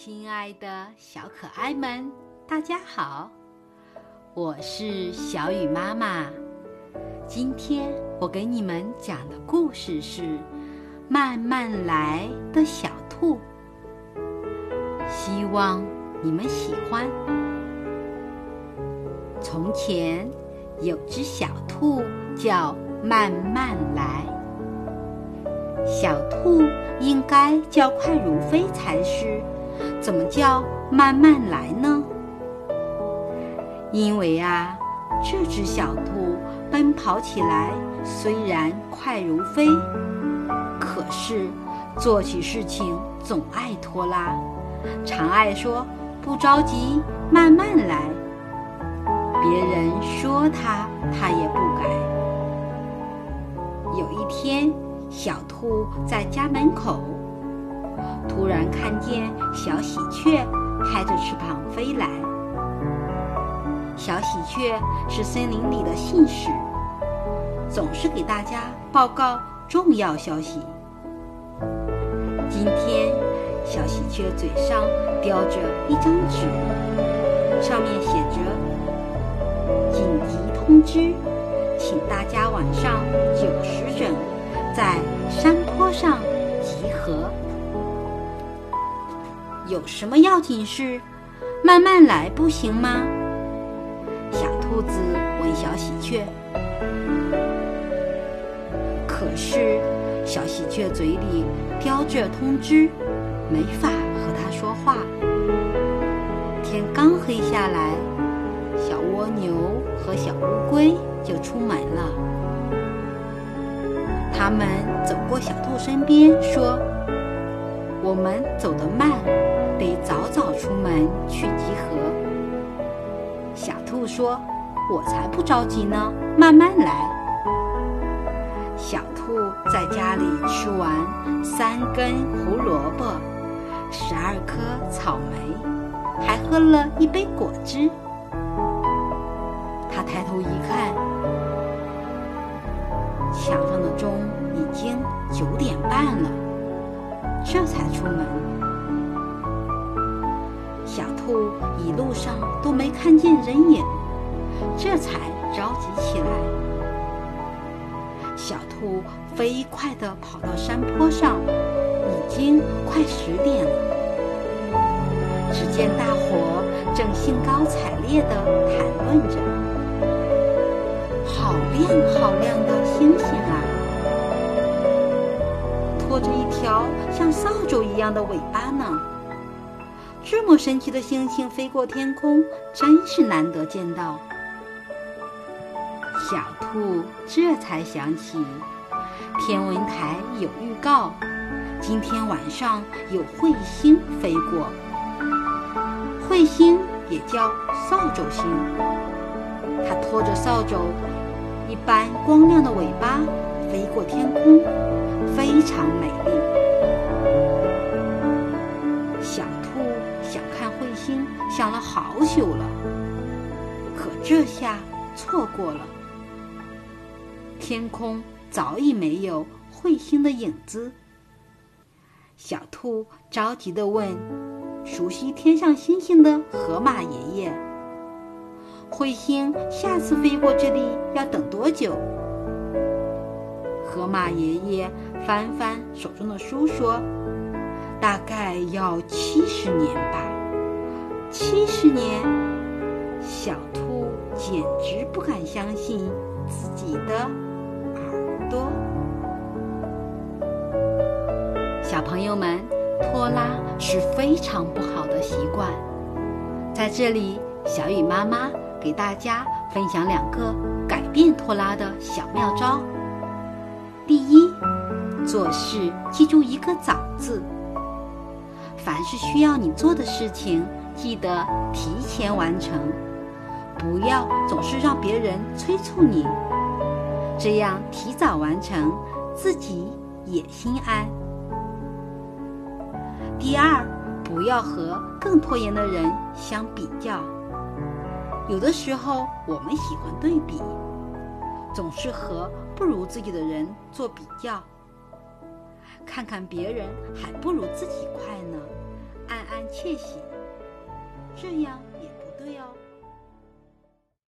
亲爱的小可爱们，大家好，我是小雨妈妈。今天我给你们讲的故事是《慢慢来的小兔》，希望你们喜欢。从前有只小兔叫慢慢来，小兔应该叫快如飞才是。怎么叫慢慢来呢？因为啊，这只小兔奔跑起来虽然快如飞，可是做起事情总爱拖拉，常爱说不着急，慢慢来。别人说它，它也不改。有一天，小兔在家门口。突然看见小喜鹊拍着翅膀飞来。小喜鹊是森林里的信使，总是给大家报告重要消息。今天，小喜鹊嘴上叼着一张纸，上面写着“紧急通知，请大家晚上九时整在有什么要紧事？慢慢来不行吗？小兔子问小喜鹊。可是小喜鹊嘴里叼着通知，没法和它说话。天刚黑下来，小蜗牛和小乌龟就出门了。他们走过小兔身边，说：“我们走得慢。”得早早出门去集合。小兔说：“我才不着急呢，慢慢来。”小兔在家里吃完三根胡萝卜，十二颗草莓，还喝了一杯果汁。他抬头一看，墙上的钟已经九点半了，这才出门。小兔一路上都没看见人影，这才着急起来。小兔飞快地跑到山坡上，已经快十点了。只见大伙正兴高采烈地谈论着：“好亮好亮的星星啊！拖着一条像扫帚一样的尾巴呢。”这么神奇的星星飞过天空，真是难得见到。小兔这才想起，天文台有预告，今天晚上有彗星飞过。彗星也叫扫帚星，它拖着扫帚一般光亮的尾巴飞过天空，非常美丽。想了好久了，可这下错过了。天空早已没有彗星的影子。小兔着急地问：“熟悉天上星星的河马爷爷，彗星下次飞过这里要等多久？”河马爷爷翻翻手中的书说：“大概要七十年吧。”七十年，小兔简直不敢相信自己的耳朵。小朋友们，拖拉是非常不好的习惯。在这里，小雨妈妈给大家分享两个改变拖拉的小妙招。第一，做事记住一个“早”字。凡是需要你做的事情。记得提前完成，不要总是让别人催促你，这样提早完成，自己也心安。第二，不要和更拖延的人相比较。有的时候我们喜欢对比，总是和不如自己的人做比较，看看别人还不如自己快呢，暗暗。窃喜，这样也不对哦。